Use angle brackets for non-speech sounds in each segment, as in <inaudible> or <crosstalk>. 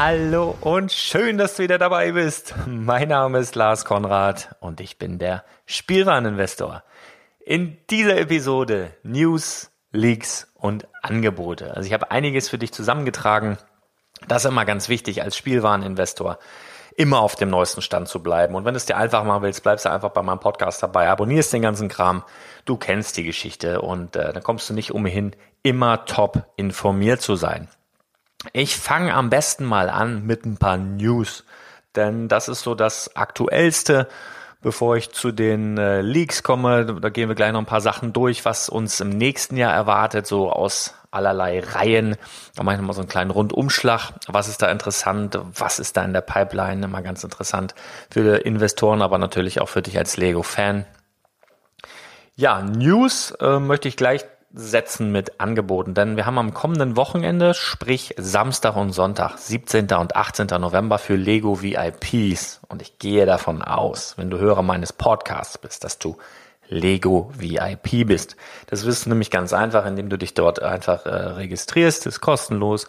Hallo und schön, dass du wieder dabei bist. Mein Name ist Lars Konrad und ich bin der Spielwareninvestor. In dieser Episode News, Leaks und Angebote. Also ich habe einiges für dich zusammengetragen. Das ist immer ganz wichtig als Spielwareninvestor, immer auf dem neuesten Stand zu bleiben. Und wenn du es dir einfach machen willst, bleibst du einfach bei meinem Podcast dabei, abonnierst den ganzen Kram. Du kennst die Geschichte und äh, dann kommst du nicht umhin, immer top informiert zu sein. Ich fange am besten mal an mit ein paar News, denn das ist so das Aktuellste. Bevor ich zu den äh, Leaks komme, da gehen wir gleich noch ein paar Sachen durch, was uns im nächsten Jahr erwartet, so aus allerlei Reihen. Da mache ich nochmal so einen kleinen Rundumschlag. Was ist da interessant? Was ist da in der Pipeline? Immer ganz interessant für Investoren, aber natürlich auch für dich als Lego-Fan. Ja, News äh, möchte ich gleich setzen mit Angeboten, denn wir haben am kommenden Wochenende, sprich Samstag und Sonntag, 17. und 18. November für Lego VIPs. Und ich gehe davon aus, wenn du Hörer meines Podcasts bist, dass du Lego VIP bist. Das wirst du nämlich ganz einfach, indem du dich dort einfach äh, registrierst, ist kostenlos.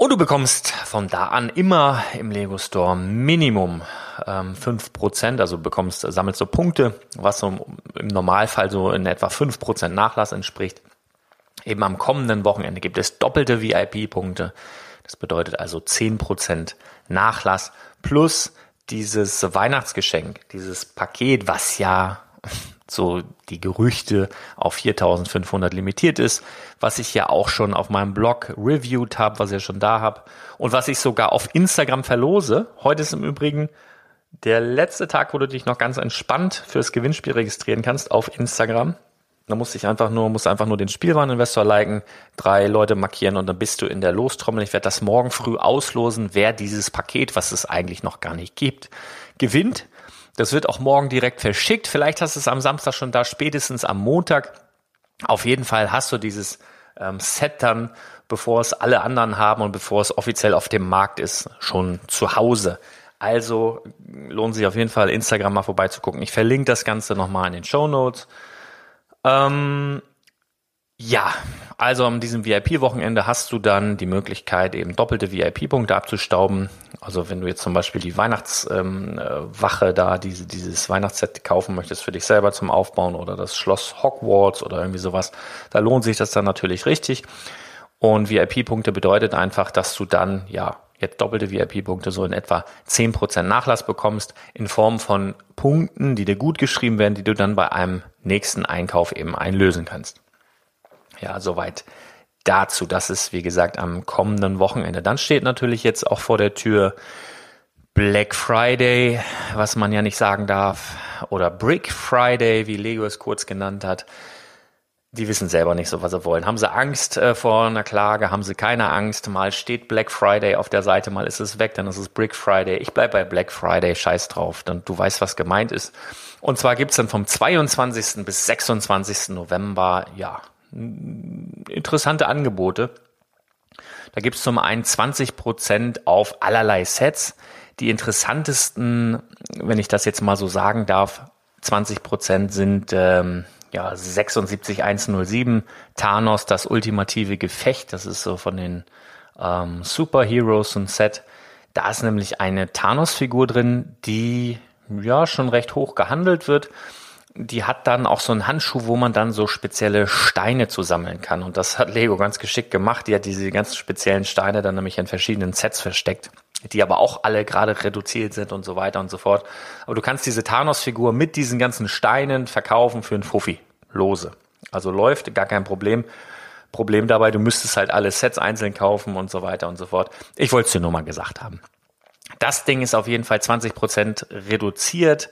Und du bekommst von da an immer im Lego Store Minimum ähm, 5%, also bekommst, sammelst du Punkte, was so im Normalfall so in etwa 5% Nachlass entspricht. Eben am kommenden Wochenende gibt es doppelte VIP-Punkte. Das bedeutet also 10% Nachlass plus dieses Weihnachtsgeschenk, dieses Paket, was ja so die Gerüchte auf 4500 limitiert ist, was ich ja auch schon auf meinem Blog reviewed habe, was ja schon da habe und was ich sogar auf Instagram verlose. Heute ist im Übrigen der letzte Tag, wo du dich noch ganz entspannt fürs Gewinnspiel registrieren kannst auf Instagram. Da musst ich einfach nur, musst einfach nur den Spielwareninvestor liken, drei Leute markieren und dann bist du in der Lostrommel. Ich werde das morgen früh auslosen, wer dieses Paket, was es eigentlich noch gar nicht gibt, gewinnt. Das wird auch morgen direkt verschickt. Vielleicht hast du es am Samstag schon da, spätestens am Montag. Auf jeden Fall hast du dieses ähm, Set dann, bevor es alle anderen haben und bevor es offiziell auf dem Markt ist, schon zu Hause. Also lohnt sich auf jeden Fall, Instagram mal vorbeizugucken. Ich verlinke das Ganze nochmal in den Show Notes. Ähm, ja, also an diesem VIP-Wochenende hast du dann die Möglichkeit, eben doppelte VIP-Punkte abzustauben. Also wenn du jetzt zum Beispiel die Weihnachtswache ähm, äh, da, diese, dieses Weihnachtsset kaufen möchtest für dich selber zum Aufbauen oder das Schloss Hogwarts oder irgendwie sowas, da lohnt sich das dann natürlich richtig. Und VIP-Punkte bedeutet einfach, dass du dann, ja, jetzt doppelte VIP-Punkte so in etwa zehn Prozent Nachlass bekommst in Form von Punkten, die dir gut geschrieben werden, die du dann bei einem nächsten Einkauf eben einlösen kannst. Ja, soweit dazu. Das ist, wie gesagt, am kommenden Wochenende. Dann steht natürlich jetzt auch vor der Tür Black Friday, was man ja nicht sagen darf, oder Brick Friday, wie Lego es kurz genannt hat. Die wissen selber nicht so, was sie wollen. Haben sie Angst äh, vor einer Klage? Haben sie keine Angst? Mal steht Black Friday auf der Seite, mal ist es weg, dann ist es Brick Friday. Ich bleib bei Black Friday, scheiß drauf. Dann du weißt, was gemeint ist. Und zwar gibt's dann vom 22. bis 26. November, ja, interessante Angebote. Da gibt's zum einen 20 Prozent auf allerlei Sets. Die interessantesten, wenn ich das jetzt mal so sagen darf, 20 Prozent sind ähm, ja 76107 Thanos, das ultimative Gefecht. Das ist so von den ähm, Superheroes ein Set. Da ist nämlich eine Thanos-Figur drin, die ja schon recht hoch gehandelt wird die hat dann auch so einen Handschuh, wo man dann so spezielle Steine zusammeln kann. Und das hat Lego ganz geschickt gemacht. Die hat diese ganz speziellen Steine dann nämlich in verschiedenen Sets versteckt, die aber auch alle gerade reduziert sind und so weiter und so fort. Aber du kannst diese Thanos-Figur mit diesen ganzen Steinen verkaufen für einen Fuffi. Lose. Also läuft, gar kein Problem. Problem dabei, du müsstest halt alle Sets einzeln kaufen und so weiter und so fort. Ich wollte es dir nur mal gesagt haben. Das Ding ist auf jeden Fall 20% reduziert.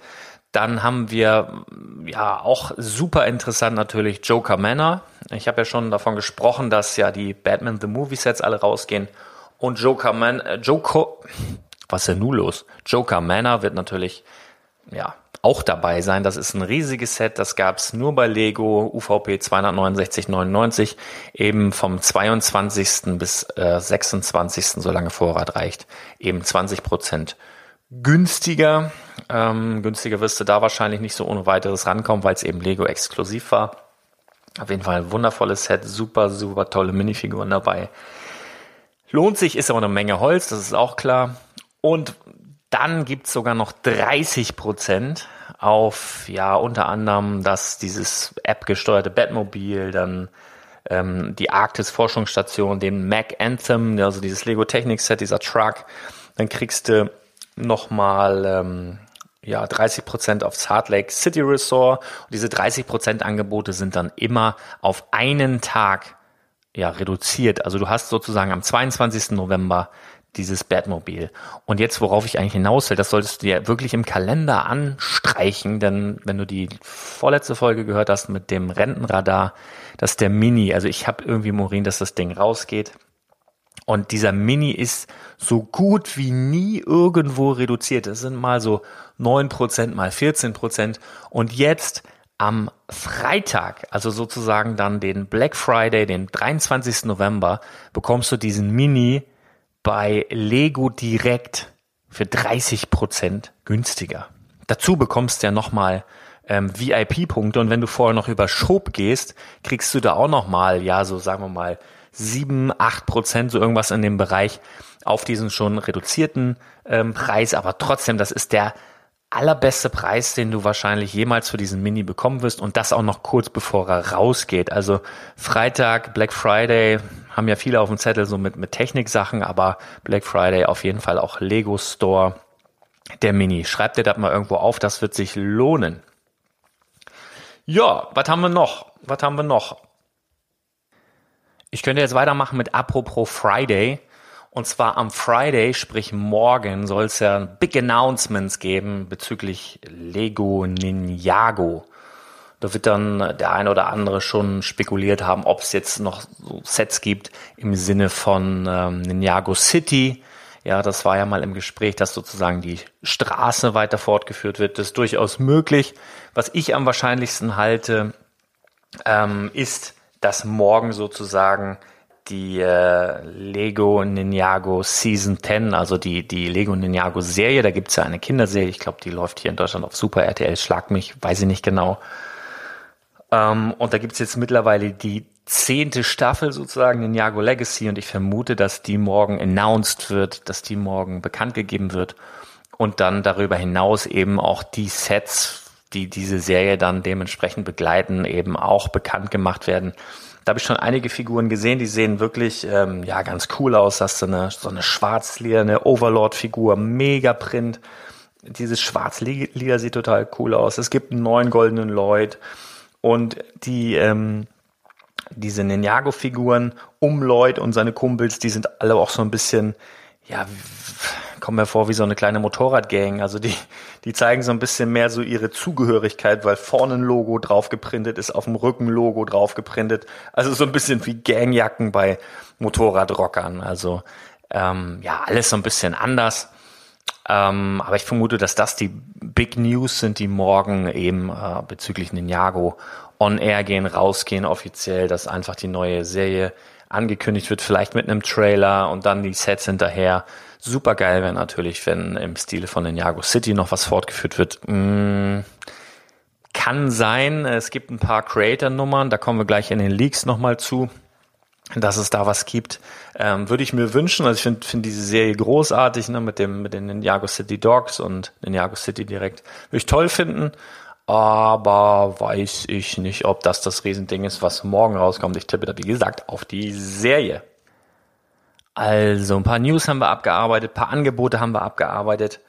Dann haben wir ja auch super interessant natürlich Joker Manor. Ich habe ja schon davon gesprochen, dass ja die Batman the Movie Sets alle rausgehen und Joker Man äh, Joker was ist denn nun los? Joker Manor wird natürlich ja auch dabei sein. Das ist ein riesiges Set, das gab's nur bei Lego UVP 269,99 eben vom 22. bis äh, 26. solange Vorrat reicht, eben 20 Prozent günstiger. Ähm, günstiger wirst du da wahrscheinlich nicht so ohne weiteres rankommen, weil es eben Lego exklusiv war. Auf jeden Fall ein wundervolles Set, super, super tolle Minifiguren dabei. Lohnt sich, ist aber eine Menge Holz, das ist auch klar. Und dann gibt's sogar noch 30 Prozent auf, ja, unter anderem das, dieses App-gesteuerte Batmobil, dann ähm, die Arktis-Forschungsstation, den Mac Anthem, also dieses Lego Technik-Set, dieser Truck. Dann kriegst du nochmal ähm, ja, 30 Prozent auf Salt Lake City Resort. Und diese 30 Prozent Angebote sind dann immer auf einen Tag ja, reduziert. Also du hast sozusagen am 22. November dieses Batmobil. Und jetzt, worauf ich eigentlich hinaus will, das solltest du dir wirklich im Kalender anstreichen, denn wenn du die vorletzte Folge gehört hast mit dem Rentenradar, das ist der Mini. Also ich habe irgendwie Morin, dass das Ding rausgeht. Und dieser Mini ist so gut wie nie irgendwo reduziert. Das sind mal so neun Prozent, mal 14%. Und jetzt am Freitag, also sozusagen dann den Black Friday, den 23. November, bekommst du diesen Mini bei Lego direkt für 30 Prozent günstiger. Dazu bekommst du ja nochmal ähm, VIP-Punkte und wenn du vorher noch über Schob gehst, kriegst du da auch nochmal, ja, so sagen wir mal, sieben, acht Prozent, so irgendwas in dem Bereich auf diesen schon reduzierten ähm, Preis. Aber trotzdem, das ist der allerbeste Preis, den du wahrscheinlich jemals für diesen Mini bekommen wirst und das auch noch kurz bevor er rausgeht. Also Freitag, Black Friday haben ja viele auf dem Zettel so mit, mit Techniksachen, aber Black Friday auf jeden Fall auch Lego Store der Mini. Schreibt dir das mal irgendwo auf, das wird sich lohnen. Ja, was haben wir noch? Was haben wir noch? Ich könnte jetzt weitermachen mit Apropos Friday. Und zwar am Friday, sprich morgen, soll es ja Big Announcements geben bezüglich Lego Ninjago. Da wird dann der eine oder andere schon spekuliert haben, ob es jetzt noch so Sets gibt im Sinne von ähm, Ninjago City. Ja, das war ja mal im Gespräch, dass sozusagen die Straße weiter fortgeführt wird. Das ist durchaus möglich. Was ich am wahrscheinlichsten halte, ähm, ist, dass morgen sozusagen die äh, Lego Ninjago Season 10, also die, die Lego Ninjago Serie, da gibt's ja eine Kinderserie, ich glaube, die läuft hier in Deutschland auf Super RTL, schlag mich, weiß ich nicht genau. Ähm, und da gibt's jetzt mittlerweile die zehnte Staffel sozusagen, Ninjago Legacy, und ich vermute, dass die morgen announced wird, dass die morgen bekannt gegeben wird und dann darüber hinaus eben auch die Sets, die diese Serie dann dementsprechend begleiten, eben auch bekannt gemacht werden. Da habe ich schon einige Figuren gesehen, die sehen wirklich ähm, ja ganz cool aus. Ist so eine, so eine schwarz-lilane Overlord-Figur, mega Print. Dieses schwarz-lila sieht total cool aus. Es gibt einen neuen goldenen Lloyd und die ähm, diese Ninjago-Figuren um Lloyd und seine Kumpels, die sind alle auch so ein bisschen ja kommen mir vor wie so eine kleine Motorradgang. Also die, die zeigen so ein bisschen mehr so ihre Zugehörigkeit, weil vorne ein Logo drauf geprintet ist, auf dem Rücken Logo drauf geprintet. Also so ein bisschen wie Gangjacken bei Motorradrockern. Also ähm, ja, alles so ein bisschen anders. Ähm, aber ich vermute, dass das die Big News sind, die morgen eben äh, bezüglich Ninjago on air gehen, rausgehen offiziell, dass einfach die neue Serie angekündigt wird, vielleicht mit einem Trailer und dann die Sets hinterher. Super geil wäre natürlich, wenn im Stile von Ninjago City noch was fortgeführt wird. Mm, kann sein. Es gibt ein paar Creator-Nummern, da kommen wir gleich in den Leaks nochmal zu, dass es da was gibt. Ähm, würde ich mir wünschen. Also ich finde find diese Serie großartig, ne, mit dem, mit den Ninjago City Dogs und Ninjago City direkt. Würde ich toll finden. Aber weiß ich nicht, ob das das Riesending ist, was morgen rauskommt. Ich tippe da, wie gesagt, auf die Serie. Also, ein paar News haben wir abgearbeitet, ein paar Angebote haben wir abgearbeitet.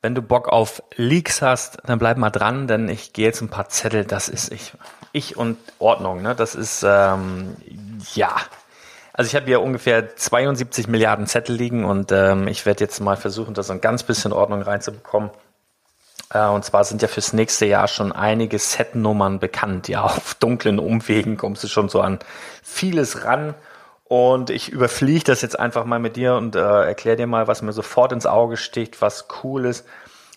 Wenn du Bock auf Leaks hast, dann bleib mal dran, denn ich gehe jetzt ein paar Zettel. Das ist ich, ich und Ordnung. Ne? Das ist ähm, ja. Also ich habe hier ungefähr 72 Milliarden Zettel liegen und ähm, ich werde jetzt mal versuchen, da so ein ganz bisschen Ordnung reinzubekommen. Äh, und zwar sind ja fürs nächste Jahr schon einige Setnummern bekannt. Ja, auf dunklen Umwegen kommst du schon so an vieles ran. Und ich überfliege das jetzt einfach mal mit dir und äh, erkläre dir mal, was mir sofort ins Auge sticht, was cool ist.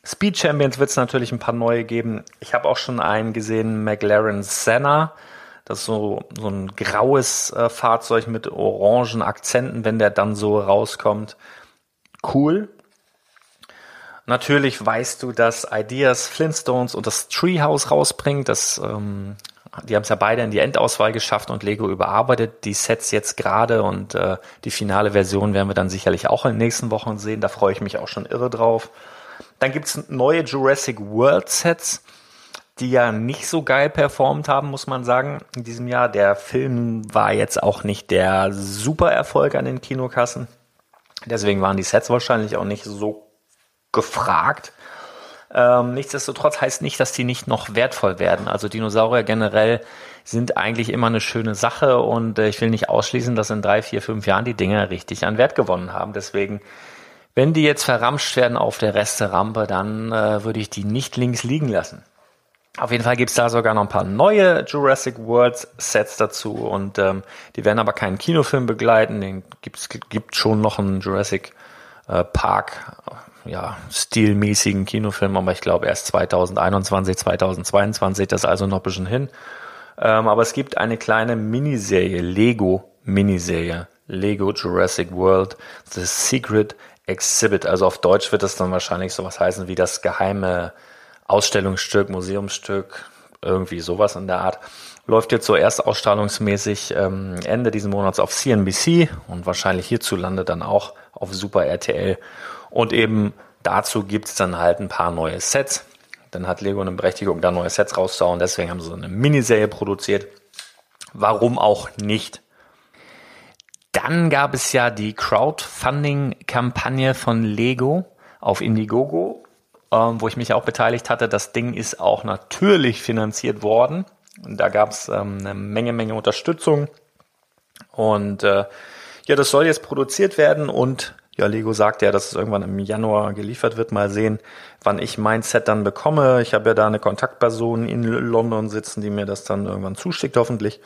Speed Champions wird es natürlich ein paar neue geben. Ich habe auch schon einen gesehen, McLaren Senna. Das ist so, so ein graues äh, Fahrzeug mit orangen Akzenten, wenn der dann so rauskommt. Cool. Natürlich weißt du, dass Ideas Flintstones und das Treehouse rausbringt. Das ähm, die haben es ja beide in die Endauswahl geschafft und Lego überarbeitet die Sets jetzt gerade und äh, die finale Version werden wir dann sicherlich auch in den nächsten Wochen sehen. Da freue ich mich auch schon irre drauf. Dann gibt's neue Jurassic World Sets, die ja nicht so geil performt haben, muss man sagen, in diesem Jahr. Der Film war jetzt auch nicht der super Erfolg an den Kinokassen. Deswegen waren die Sets wahrscheinlich auch nicht so gefragt. Ähm, nichtsdestotrotz heißt nicht, dass die nicht noch wertvoll werden. Also Dinosaurier generell sind eigentlich immer eine schöne Sache und äh, ich will nicht ausschließen, dass in drei, vier, fünf Jahren die Dinger richtig an Wert gewonnen haben. Deswegen, wenn die jetzt verramscht werden auf der Resterampe, dann äh, würde ich die nicht links liegen lassen. Auf jeden Fall gibt's da sogar noch ein paar neue Jurassic World Sets dazu und ähm, die werden aber keinen Kinofilm begleiten. Den gibt's gibt schon noch einen Jurassic äh, Park ja, stilmäßigen Kinofilm, aber ich glaube erst 2021, 2022, das also noch ein bisschen hin. Ähm, aber es gibt eine kleine Miniserie, Lego Miniserie, Lego Jurassic World, The Secret Exhibit. Also auf Deutsch wird das dann wahrscheinlich sowas heißen wie das geheime Ausstellungsstück, Museumsstück, irgendwie sowas in der Art. Läuft jetzt so ausstrahlungsmäßig ähm, Ende diesen Monats auf CNBC und wahrscheinlich hierzulande dann auch auf Super RTL. Und eben dazu gibt's dann halt ein paar neue Sets. Dann hat Lego eine Berechtigung, da neue Sets rauszuhauen. Deswegen haben sie so eine Miniserie produziert. Warum auch nicht? Dann gab es ja die Crowdfunding-Kampagne von Lego auf Indiegogo. ähm, wo ich mich auch beteiligt hatte. Das Ding ist auch natürlich finanziert worden. Und da gab es ähm, eine Menge, Menge Unterstützung. Und äh, ja, das soll jetzt produziert werden und ja, Lego sagt ja, dass es irgendwann im Januar geliefert wird. Mal sehen, wann ich mein Set dann bekomme. Ich habe ja da eine Kontaktperson in London sitzen, die mir das dann irgendwann zuschickt, hoffentlich.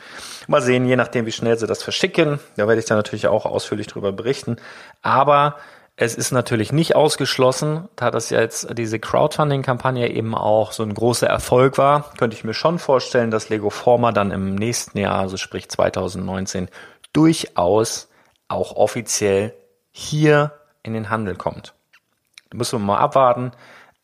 Mal sehen, je nachdem, wie schnell sie das verschicken. Da werde ich dann natürlich auch ausführlich drüber berichten. Aber es ist natürlich nicht ausgeschlossen, da das jetzt diese Crowdfunding-Kampagne eben auch so ein großer Erfolg war, könnte ich mir schon vorstellen, dass Lego Forma dann im nächsten Jahr, also sprich 2019, durchaus auch offiziell hier in den Handel kommt. Da müssen wir mal abwarten,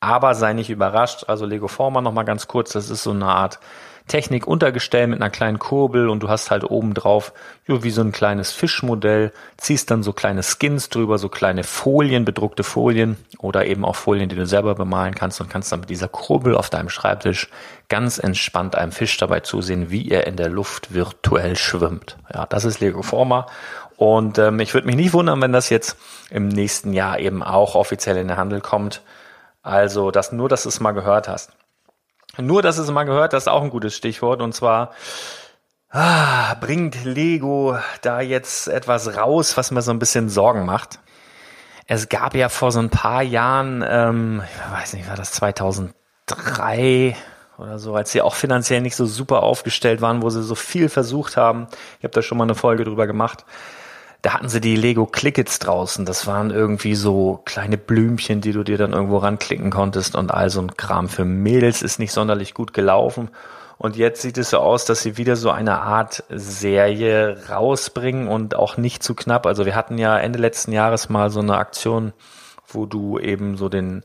aber sei nicht überrascht. Also Lego Forma noch mal ganz kurz, das ist so eine Art Technik Untergestell mit einer kleinen Kurbel und du hast halt oben drauf wie so ein kleines Fischmodell, ziehst dann so kleine Skins drüber, so kleine Folien, bedruckte Folien oder eben auch Folien, die du selber bemalen kannst und kannst dann mit dieser Kurbel auf deinem Schreibtisch ganz entspannt einem Fisch dabei zusehen, wie er in der Luft virtuell schwimmt. Ja, das ist Lego Forma und ähm, ich würde mich nicht wundern, wenn das jetzt im nächsten Jahr eben auch offiziell in den Handel kommt. Also, dass nur, dass du es mal gehört hast. Nur, dass es mal gehört hast, auch ein gutes Stichwort. Und zwar ah, bringt Lego da jetzt etwas raus, was mir so ein bisschen Sorgen macht. Es gab ja vor so ein paar Jahren, ähm, ich weiß nicht, war das 2003 oder so, als sie auch finanziell nicht so super aufgestellt waren, wo sie so viel versucht haben. Ich habe da schon mal eine Folge drüber gemacht da hatten sie die Lego Clickets draußen. Das waren irgendwie so kleine Blümchen, die du dir dann irgendwo ranklicken konntest und all so ein Kram. Für Mädels ist nicht sonderlich gut gelaufen. Und jetzt sieht es so aus, dass sie wieder so eine Art Serie rausbringen und auch nicht zu knapp. Also wir hatten ja Ende letzten Jahres mal so eine Aktion, wo du eben so den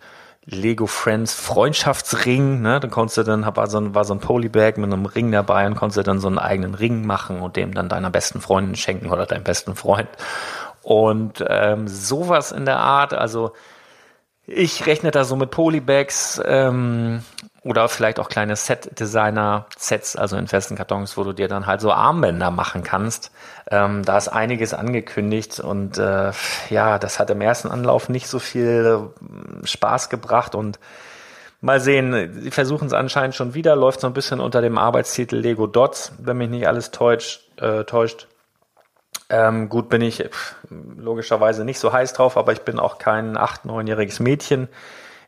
Lego Friends Freundschaftsring, ne? Dann konntest du dann, war so ein, war so ein Polybag mit einem Ring dabei und konntest du dann so einen eigenen Ring machen und dem dann deiner besten Freundin schenken oder deinem besten Freund. Und ähm, sowas in der Art, also ich rechne da so mit Polybags ähm, oder vielleicht auch kleine Set-Designer-Sets, also in festen Kartons, wo du dir dann halt so Armbänder machen kannst. Ähm, da ist einiges angekündigt und äh, ja, das hat im ersten Anlauf nicht so viel äh, Spaß gebracht und mal sehen, sie versuchen es anscheinend schon wieder, läuft so ein bisschen unter dem Arbeitstitel Lego Dots, wenn mich nicht alles täuscht. Äh, täuscht. Ähm, gut bin ich pff, logischerweise nicht so heiß drauf, aber ich bin auch kein acht, neunjähriges Mädchen.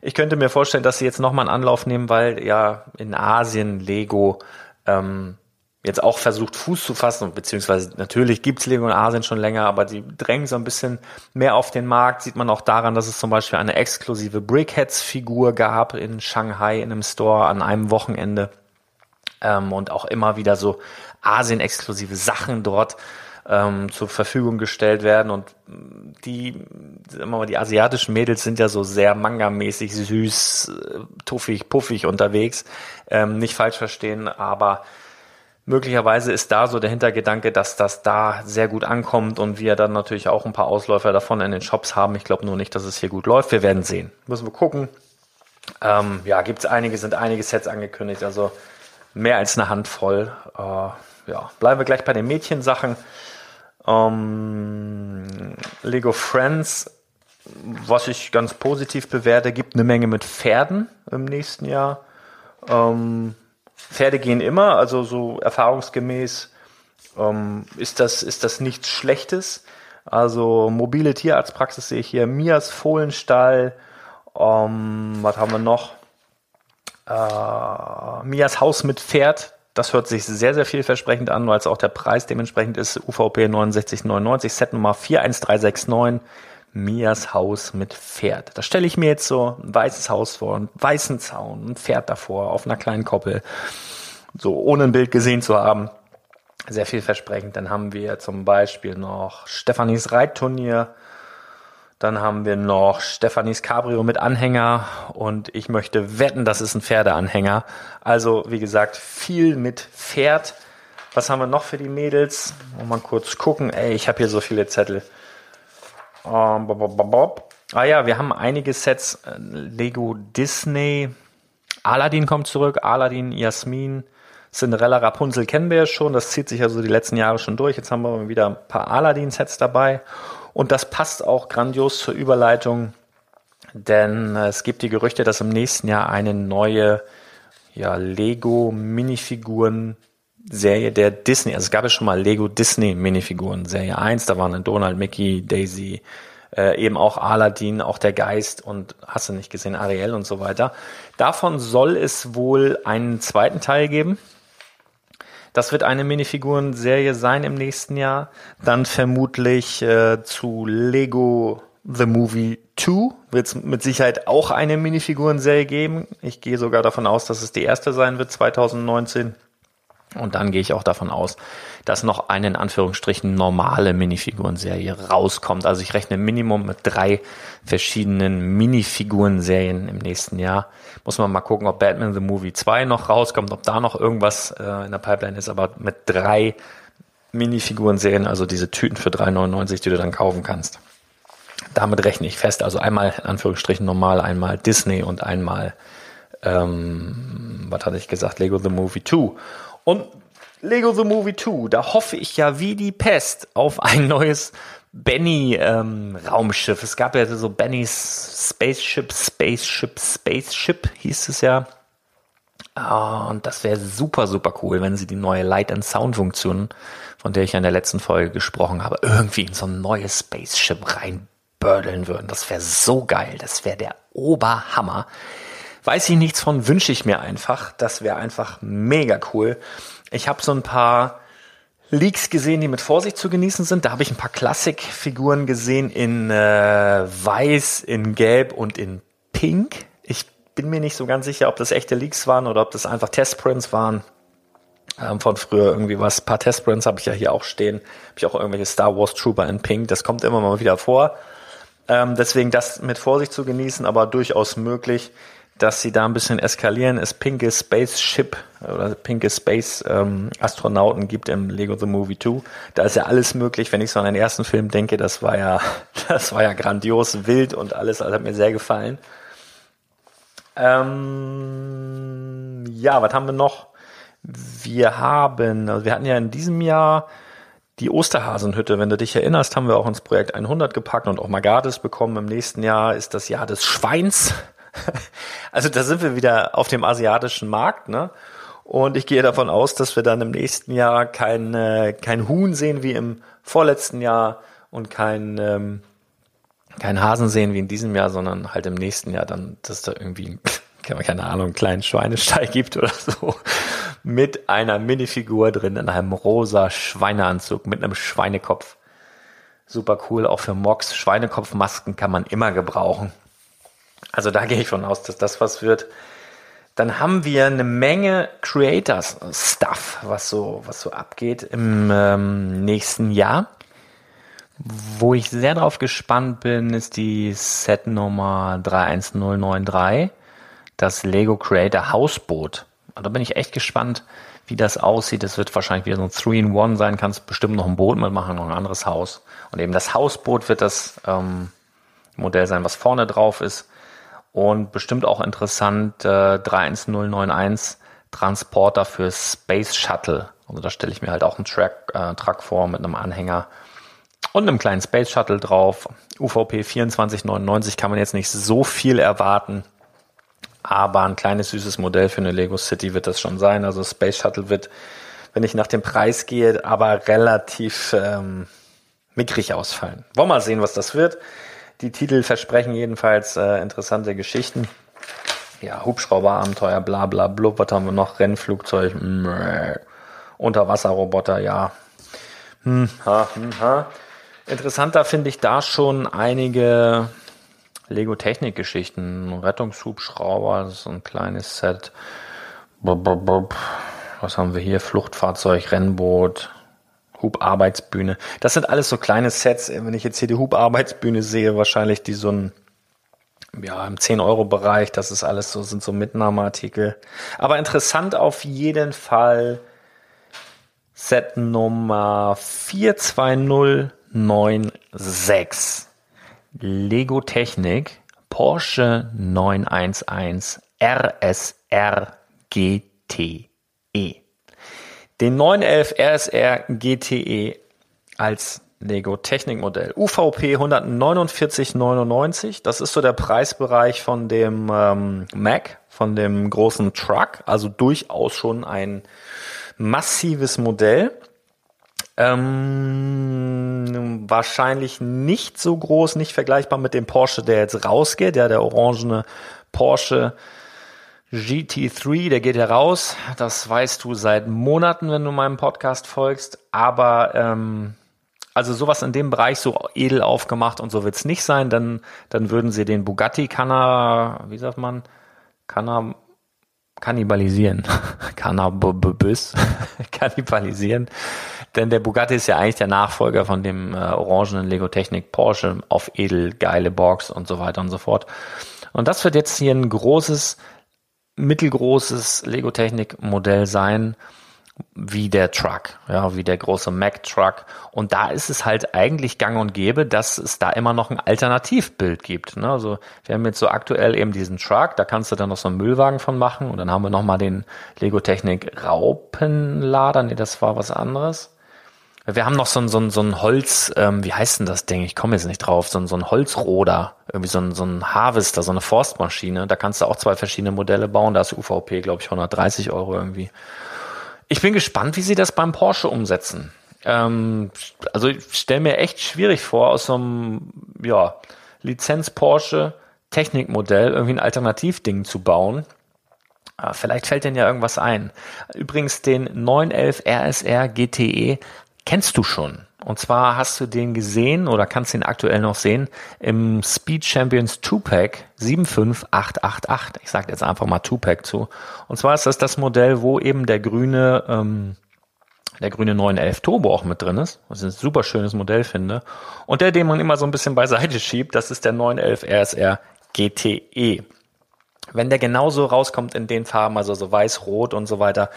Ich könnte mir vorstellen, dass sie jetzt nochmal einen Anlauf nehmen, weil ja in Asien Lego ähm, jetzt auch versucht, Fuß zu fassen, beziehungsweise natürlich gibt's Lego in Asien schon länger, aber die drängen so ein bisschen mehr auf den Markt. Sieht man auch daran, dass es zum Beispiel eine exklusive Brickheads-Figur gab in Shanghai in einem Store an einem Wochenende ähm, und auch immer wieder so Asien-exklusive Sachen dort ähm, zur Verfügung gestellt werden. Und die, sagen wir mal, die asiatischen Mädels sind ja so sehr manga-mäßig süß, äh, tuffig, puffig unterwegs. Ähm, nicht falsch verstehen, aber möglicherweise ist da so der Hintergedanke, dass das da sehr gut ankommt und wir dann natürlich auch ein paar Ausläufer davon in den Shops haben. Ich glaube nur nicht, dass es hier gut läuft. Wir werden sehen. Müssen wir gucken. Ähm, ja, gibt es einige, sind einige Sets angekündigt, also mehr als eine Handvoll. Äh, ja, bleiben wir gleich bei den Mädchensachen. Ähm, Lego Friends, was ich ganz positiv bewerte, gibt eine Menge mit Pferden im nächsten Jahr. Ähm, Pferde gehen immer, also so erfahrungsgemäß ähm, ist, das, ist das nichts Schlechtes. Also mobile Tierarztpraxis sehe ich hier, Mias Fohlenstall, ähm, was haben wir noch? Äh, Mias Haus mit Pferd, das hört sich sehr, sehr vielversprechend an, weil es auch der Preis dementsprechend ist. UVP 69,99, Set Nummer 41369, Mias Haus mit Pferd. Da stelle ich mir jetzt so ein weißes Haus vor, einen weißen Zaun, ein Pferd davor, auf einer kleinen Koppel. So ohne ein Bild gesehen zu haben. Sehr vielversprechend. Dann haben wir zum Beispiel noch Stefanis Reitturnier dann haben wir noch Stefanis Cabrio mit Anhänger und ich möchte wetten, das ist ein Pferdeanhänger. Also, wie gesagt, viel mit Pferd. Was haben wir noch für die Mädels? Mal kurz gucken. Ey, ich habe hier so viele Zettel. Um, bob, bob, bob. Ah ja, wir haben einige Sets. Äh, Lego Disney. Aladdin kommt zurück. Aladdin, Jasmin. Cinderella, Rapunzel kennen wir ja schon. Das zieht sich also die letzten Jahre schon durch. Jetzt haben wir wieder ein paar Aladdin-Sets dabei. Und das passt auch grandios zur Überleitung denn es gibt die Gerüchte, dass im nächsten Jahr eine neue ja, Lego Minifiguren Serie der Disney, also es gab ja schon mal Lego Disney Minifiguren Serie 1, da waren Donald, Mickey, Daisy, äh, eben auch Aladdin, auch der Geist und hast du nicht gesehen, Ariel und so weiter. Davon soll es wohl einen zweiten Teil geben. Das wird eine Minifiguren-Serie sein im nächsten Jahr. Dann vermutlich äh, zu Lego The Movie 2 wird es mit Sicherheit auch eine Minifiguren-Serie geben. Ich gehe sogar davon aus, dass es die erste sein wird 2019. Und dann gehe ich auch davon aus, dass noch eine in Anführungsstrichen normale Minifiguren-Serie rauskommt. Also ich rechne Minimum mit drei verschiedenen Minifiguren-Serien im nächsten Jahr. Muss man mal gucken, ob Batman the Movie 2 noch rauskommt, ob da noch irgendwas äh, in der Pipeline ist, aber mit drei Minifiguren-Serien, also diese Tüten für 3,99, die du dann kaufen kannst. Damit rechne ich fest. Also einmal in Anführungsstrichen normal, einmal Disney und einmal, ähm, was hatte ich gesagt, Lego the Movie 2. Und Lego The Movie 2, da hoffe ich ja wie die Pest auf ein neues Benny ähm. Es gab ja so Bennys Spaceship, Spaceship, Spaceship hieß es ja. Oh, und das wäre super, super cool, wenn sie die neue Light and Sound Funktion, von der ich ja in der letzten Folge gesprochen habe, irgendwie in so ein neues Spaceship reinbördeln würden. Das wäre so geil. Das wäre der Oberhammer. Weiß ich nichts von, wünsche ich mir einfach. Das wäre einfach mega cool. Ich habe so ein paar Leaks gesehen, die mit Vorsicht zu genießen sind. Da habe ich ein paar Klassikfiguren gesehen in äh, Weiß, in Gelb und in Pink. Ich bin mir nicht so ganz sicher, ob das echte Leaks waren oder ob das einfach Testprints waren. Ähm, von früher irgendwie was. Ein paar Testprints habe ich ja hier auch stehen. Habe ich auch irgendwelche Star Wars Trooper in Pink. Das kommt immer mal wieder vor. Ähm, deswegen das mit Vorsicht zu genießen, aber durchaus möglich dass sie da ein bisschen eskalieren, es pinke Spaceship oder pinke Space ähm, Astronauten gibt im Lego The Movie 2. Da ist ja alles möglich, wenn ich so an den ersten Film denke, das war ja, <laughs> das war ja grandios, wild und alles, das hat mir sehr gefallen. Ähm, ja, was haben wir noch? Wir haben, also wir hatten ja in diesem Jahr die Osterhasenhütte, wenn du dich erinnerst, haben wir auch ins Projekt 100 gepackt und auch mal gratis bekommen. Im nächsten Jahr ist das Jahr des Schweins. <laughs> Also da sind wir wieder auf dem asiatischen Markt, ne? Und ich gehe davon aus, dass wir dann im nächsten Jahr kein, äh, kein Huhn sehen wie im vorletzten Jahr und kein, ähm, kein Hasen sehen wie in diesem Jahr, sondern halt im nächsten Jahr dann, dass da irgendwie, <laughs> keine Ahnung, einen kleinen Schweinestall gibt oder so. <laughs> Mit einer Minifigur drin in einem rosa Schweineanzug mit einem Schweinekopf. Super cool, auch für Mox. Schweinekopfmasken kann man immer gebrauchen. Also da gehe ich von aus, dass das was wird. Dann haben wir eine Menge Creators-Stuff, was so, was so abgeht im ähm, nächsten Jahr. Wo ich sehr drauf gespannt bin, ist die Set Nummer 31093, das Lego Creator Hausboot. Und da bin ich echt gespannt, wie das aussieht. Das wird wahrscheinlich wieder so ein 3-in-1 sein, kannst bestimmt noch ein Boot mitmachen, noch ein anderes Haus. Und eben das Hausboot wird das ähm, Modell sein, was vorne drauf ist und bestimmt auch interessant äh, 31091 Transporter für Space Shuttle. Also da stelle ich mir halt auch einen Track, äh, Truck vor mit einem Anhänger und einem kleinen Space Shuttle drauf. UVP 2499 kann man jetzt nicht so viel erwarten, aber ein kleines süßes Modell für eine Lego City wird das schon sein. Also Space Shuttle wird, wenn ich nach dem Preis gehe, aber relativ ähm, mickrig ausfallen. Wollen wir mal sehen, was das wird. Die Titel versprechen jedenfalls äh, interessante Geschichten. Ja, Hubschrauberabenteuer, bla bla blub, was haben wir noch? Rennflugzeug, Unterwasserroboter, ja. Hm, ha, hm, ha. Interessanter finde ich da schon einige Lego-Technik-Geschichten. Rettungshubschrauber, das ist ein kleines Set. Was haben wir hier? Fluchtfahrzeug, Rennboot, Hubarbeitsbühne. Das sind alles so kleine Sets. Wenn ich jetzt hier die Hubarbeitsbühne sehe, wahrscheinlich die so ein ja, im 10-Euro-Bereich, das ist alles so, sind so Mitnahmeartikel. Aber interessant auf jeden Fall Set Nummer 42096. Lego Technik Porsche 911 RSR GTE den 911 RSR GTE als Lego Technikmodell. UVP 149,99. Das ist so der Preisbereich von dem ähm, Mac, von dem großen Truck. Also durchaus schon ein massives Modell. Ähm, wahrscheinlich nicht so groß, nicht vergleichbar mit dem Porsche, der jetzt rausgeht, der der orangene Porsche GT3, der geht ja raus. Das weißt du seit Monaten, wenn du meinem Podcast folgst. Aber ähm, also sowas in dem Bereich so edel aufgemacht und so wird's nicht sein. Dann, dann würden sie den Bugatti Canna, wie sagt man, Canna kannibalisieren. <laughs> Cannabis <laughs> kannibalisieren. Denn der Bugatti ist ja eigentlich der Nachfolger von dem äh, orangenen Lego Technik Porsche auf edel, geile Box und so weiter und so fort. Und das wird jetzt hier ein großes mittelgroßes Lego-Technik-Modell sein, wie der Truck, ja, wie der große Mac-Truck. Und da ist es halt eigentlich gang und gäbe, dass es da immer noch ein Alternativbild gibt. Ne? Also wir haben jetzt so aktuell eben diesen Truck, da kannst du dann noch so einen Müllwagen von machen. Und dann haben wir nochmal den Lego-Technik Raupenlader. Nee, das war was anderes. Wir haben noch so ein, so ein, so ein Holz, ähm, wie heißt denn das Ding? Ich komme jetzt nicht drauf. So ein, so ein Holzroder, irgendwie so ein, so ein Harvester, so eine Forstmaschine. Da kannst du auch zwei verschiedene Modelle bauen. Da ist UVP, glaube ich, 130 Euro irgendwie. Ich bin gespannt, wie sie das beim Porsche umsetzen. Ähm, also ich stelle mir echt schwierig vor, aus so einem ja, Lizenz-Porsche Technikmodell irgendwie ein Alternativding zu bauen. Äh, vielleicht fällt denn ja irgendwas ein. Übrigens den 911 RSR GTE kennst du schon. Und zwar hast du den gesehen oder kannst ihn aktuell noch sehen im Speed Champions 2-Pack 75888. Ich sage jetzt einfach mal 2-Pack zu. Und zwar ist das das Modell, wo eben der grüne, ähm, der grüne 911 Turbo auch mit drin ist, was ich ein super schönes Modell finde. Und der, den man immer so ein bisschen beiseite schiebt, das ist der 911 RSR GTE. Wenn der genauso rauskommt in den Farben, also so weiß, rot und so weiter,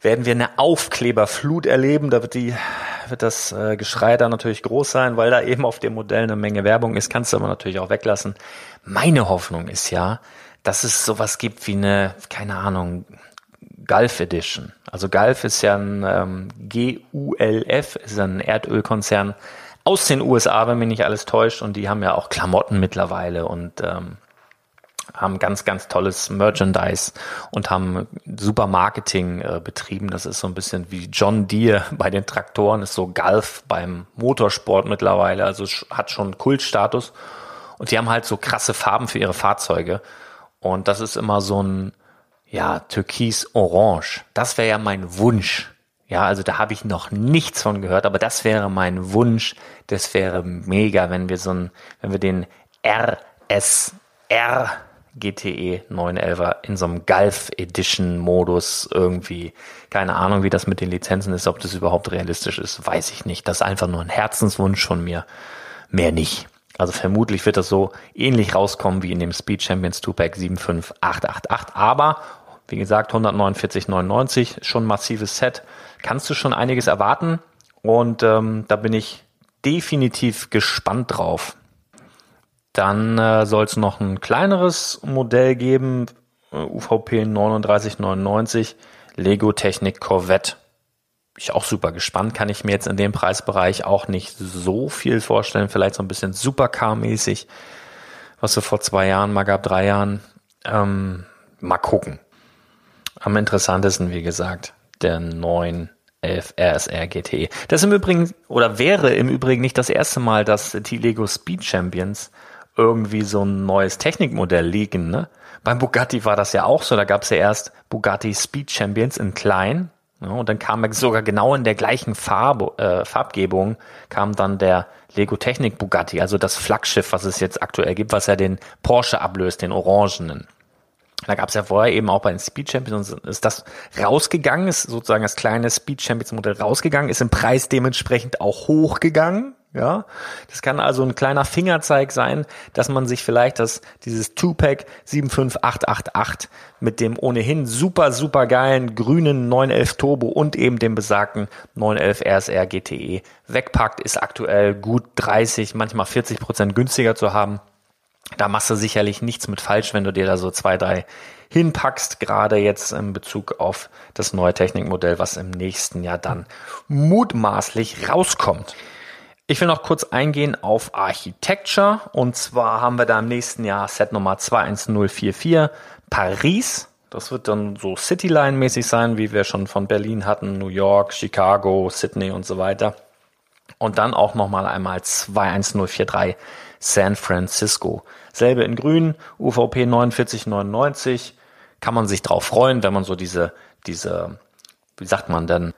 werden wir eine Aufkleberflut erleben. Da wird die, wird das äh, Geschrei da natürlich groß sein, weil da eben auf dem Modell eine Menge Werbung ist. Kannst du aber natürlich auch weglassen. Meine Hoffnung ist ja, dass es sowas gibt wie eine, keine Ahnung, Gulf Edition. Also Gulf ist ja ein ähm, GULF, ist ein Erdölkonzern aus den USA, wenn mich nicht alles täuscht. Und die haben ja auch Klamotten mittlerweile und ähm, haben ganz, ganz tolles Merchandise und haben super Marketing äh, betrieben. Das ist so ein bisschen wie John Deere <laughs> bei den Traktoren, ist so Gulf beim Motorsport mittlerweile, also hat schon Kultstatus. Und die haben halt so krasse Farben für ihre Fahrzeuge. Und das ist immer so ein, ja, türkis-orange. Das wäre ja mein Wunsch. Ja, also da habe ich noch nichts von gehört, aber das wäre mein Wunsch. Das wäre mega, wenn wir so ein, wenn wir den RSR GTE 911er in so einem Gulf Edition Modus irgendwie. Keine Ahnung, wie das mit den Lizenzen ist, ob das überhaupt realistisch ist, weiß ich nicht. Das ist einfach nur ein Herzenswunsch von mir. Mehr nicht. Also vermutlich wird das so ähnlich rauskommen wie in dem Speed Champions 2-Pack 75888. Aber, wie gesagt, 149,99, schon massives Set. Kannst du schon einiges erwarten. Und ähm, da bin ich definitiv gespannt drauf. Dann äh, soll es noch ein kleineres Modell geben, äh, UVP 3999, Lego Technik Corvette. Ich auch super gespannt, kann ich mir jetzt in dem Preisbereich auch nicht so viel vorstellen, vielleicht so ein bisschen Supercar-mäßig, was wir vor zwei Jahren mal gab, drei Jahren. Ähm, mal gucken. Am interessantesten, wie gesagt, der 911 RSR GTE. Das im Übrigen, oder wäre im Übrigen nicht das erste Mal, dass die Lego Speed Champions irgendwie so ein neues Technikmodell liegen. Ne? Beim Bugatti war das ja auch so. Da gab es ja erst Bugatti Speed Champions in klein. Ja, und dann kam sogar genau in der gleichen Farbe, äh, Farbgebung kam dann der Lego Technik Bugatti, also das Flaggschiff, was es jetzt aktuell gibt, was ja den Porsche ablöst, den orangenen. Da gab es ja vorher eben auch bei den Speed Champions, ist das rausgegangen, ist sozusagen das kleine Speed Champions Modell rausgegangen, ist im Preis dementsprechend auch hochgegangen. Ja, das kann also ein kleiner Fingerzeig sein, dass man sich vielleicht das, dieses Two-Pack 75888 mit dem ohnehin super, super geilen grünen 911 Turbo und eben dem besagten 911 RSR GTE wegpackt, ist aktuell gut 30, manchmal 40 Prozent günstiger zu haben. Da machst du sicherlich nichts mit falsch, wenn du dir da so zwei, drei hinpackst, gerade jetzt in Bezug auf das neue Technikmodell, was im nächsten Jahr dann mutmaßlich rauskommt. Ich will noch kurz eingehen auf Architecture. Und zwar haben wir da im nächsten Jahr Set Nummer 21044 Paris. Das wird dann so Cityline-mäßig sein, wie wir schon von Berlin hatten, New York, Chicago, Sydney und so weiter. Und dann auch nochmal einmal 21043 San Francisco. Selbe in grün, UVP 4999. Kann man sich drauf freuen, wenn man so diese, diese, wie sagt man denn,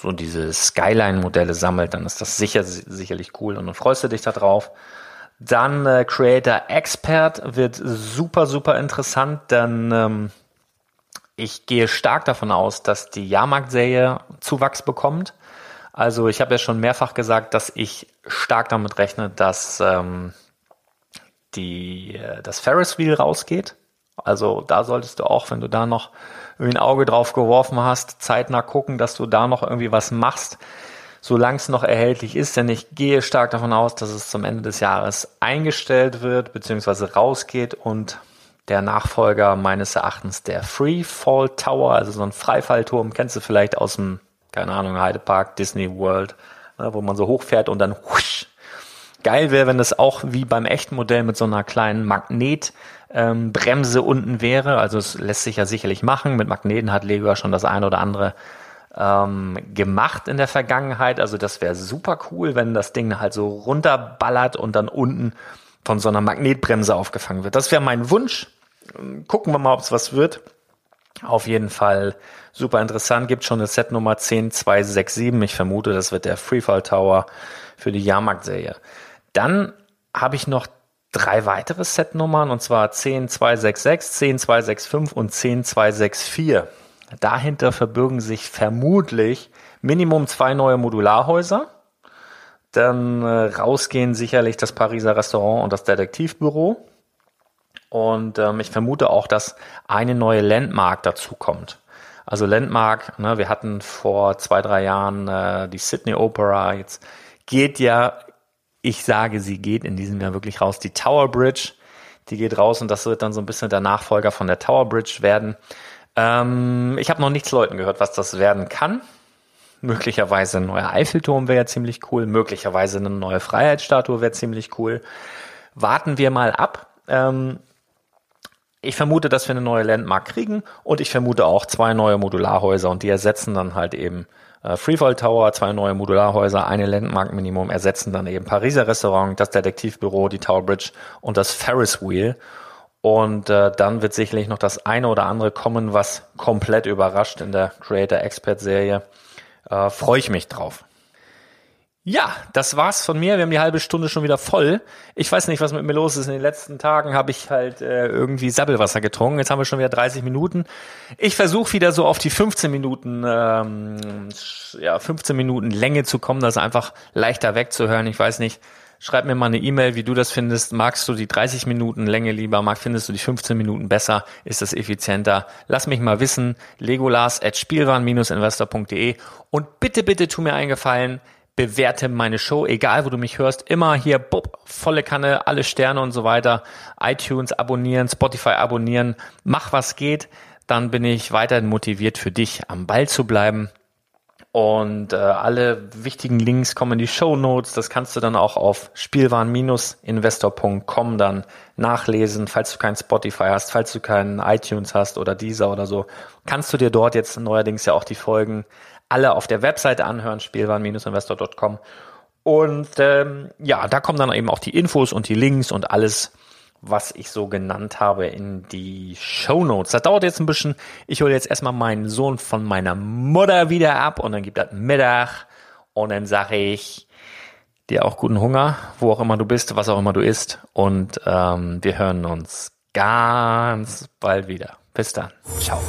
so diese Skyline-Modelle sammelt, dann ist das sicher, sicherlich cool und dann freust du dich da drauf. Dann äh, Creator Expert wird super, super interessant, denn ähm, ich gehe stark davon aus, dass die Jahrmarkt-Serie Zuwachs bekommt. Also ich habe ja schon mehrfach gesagt, dass ich stark damit rechne, dass ähm, die, äh, das Ferris Wheel rausgeht. Also da solltest du auch, wenn du da noch irgendwie ein Auge drauf geworfen hast, zeitnah gucken, dass du da noch irgendwie was machst, solange es noch erhältlich ist. Denn ich gehe stark davon aus, dass es zum Ende des Jahres eingestellt wird, beziehungsweise rausgeht und der Nachfolger meines Erachtens der Freefall Tower, also so ein Freifallturm, kennst du vielleicht aus dem, keine Ahnung, Heidepark, Disney World, ne, wo man so hochfährt und dann husch. Geil wäre, wenn das auch wie beim echten Modell mit so einer kleinen Magnet ähm, Bremse unten wäre. Also es lässt sich ja sicherlich machen. Mit Magneten hat Lego ja schon das eine oder andere ähm, gemacht in der Vergangenheit. Also das wäre super cool, wenn das Ding halt so runterballert und dann unten von so einer Magnetbremse aufgefangen wird. Das wäre mein Wunsch. Gucken wir mal, ob es was wird. Auf jeden Fall super interessant. Gibt schon eine Set Nummer 10267. Ich vermute, das wird der Freefall Tower für die Jahrmarkt-Serie. Dann habe ich noch drei weitere Setnummern und zwar 10266, 10265 und 10264. Dahinter verbirgen sich vermutlich Minimum zwei neue Modularhäuser. Dann äh, rausgehen sicherlich das Pariser Restaurant und das Detektivbüro. Und ähm, ich vermute auch, dass eine neue Landmark dazu kommt. Also Landmark, ne, wir hatten vor zwei, drei Jahren äh, die Sydney Opera. Jetzt geht ja ich sage, sie geht in diesem Jahr wirklich raus. Die Tower Bridge, die geht raus und das wird dann so ein bisschen der Nachfolger von der Tower Bridge werden. Ähm, ich habe noch nichts Leuten gehört, was das werden kann. Möglicherweise ein neuer Eiffelturm wäre ja ziemlich cool. Möglicherweise eine neue Freiheitsstatue wäre ziemlich cool. Warten wir mal ab. Ähm, ich vermute, dass wir eine neue Landmark kriegen und ich vermute auch zwei neue Modularhäuser und die ersetzen dann halt eben äh, Freefall Tower, zwei neue Modularhäuser, eine Landmark Minimum ersetzen dann eben Pariser Restaurant, das Detektivbüro, die Tower Bridge und das Ferris Wheel. Und äh, dann wird sicherlich noch das eine oder andere kommen, was komplett überrascht in der Creator Expert Serie. Äh, Freue ich mich drauf. Ja, das war's von mir. Wir haben die halbe Stunde schon wieder voll. Ich weiß nicht, was mit mir los ist. In den letzten Tagen habe ich halt äh, irgendwie Sabbelwasser getrunken. Jetzt haben wir schon wieder 30 Minuten. Ich versuche wieder so auf die 15 Minuten, ähm, ja, 15 Minuten Länge zu kommen, das einfach leichter wegzuhören. Ich weiß nicht. Schreib mir mal eine E-Mail, wie du das findest. Magst du die 30 Minuten Länge lieber? Mag, findest du die 15 Minuten besser? Ist das effizienter? Lass mich mal wissen. Legolas at spielwaren-investor.de und bitte, bitte tu mir einen Gefallen bewerte meine Show, egal wo du mich hörst, immer hier, bub, volle Kanne, alle Sterne und so weiter, iTunes abonnieren, Spotify abonnieren, mach was geht, dann bin ich weiterhin motiviert für dich am Ball zu bleiben. Und äh, alle wichtigen Links kommen in die Show Notes. Das kannst du dann auch auf spielwaren-investor.com dann nachlesen. Falls du kein Spotify hast, falls du keinen iTunes hast oder dieser oder so, kannst du dir dort jetzt neuerdings ja auch die Folgen alle auf der Webseite anhören, spielwaren-investor.com. Und ähm, ja, da kommen dann eben auch die Infos und die Links und alles, was ich so genannt habe, in die Show Notes. Das dauert jetzt ein bisschen. Ich hole jetzt erstmal meinen Sohn von meiner Mutter wieder ab und dann gibt das Mittag und dann sage ich dir auch guten Hunger, wo auch immer du bist, was auch immer du isst. Und ähm, wir hören uns ganz bald wieder. Bis dann. Ciao.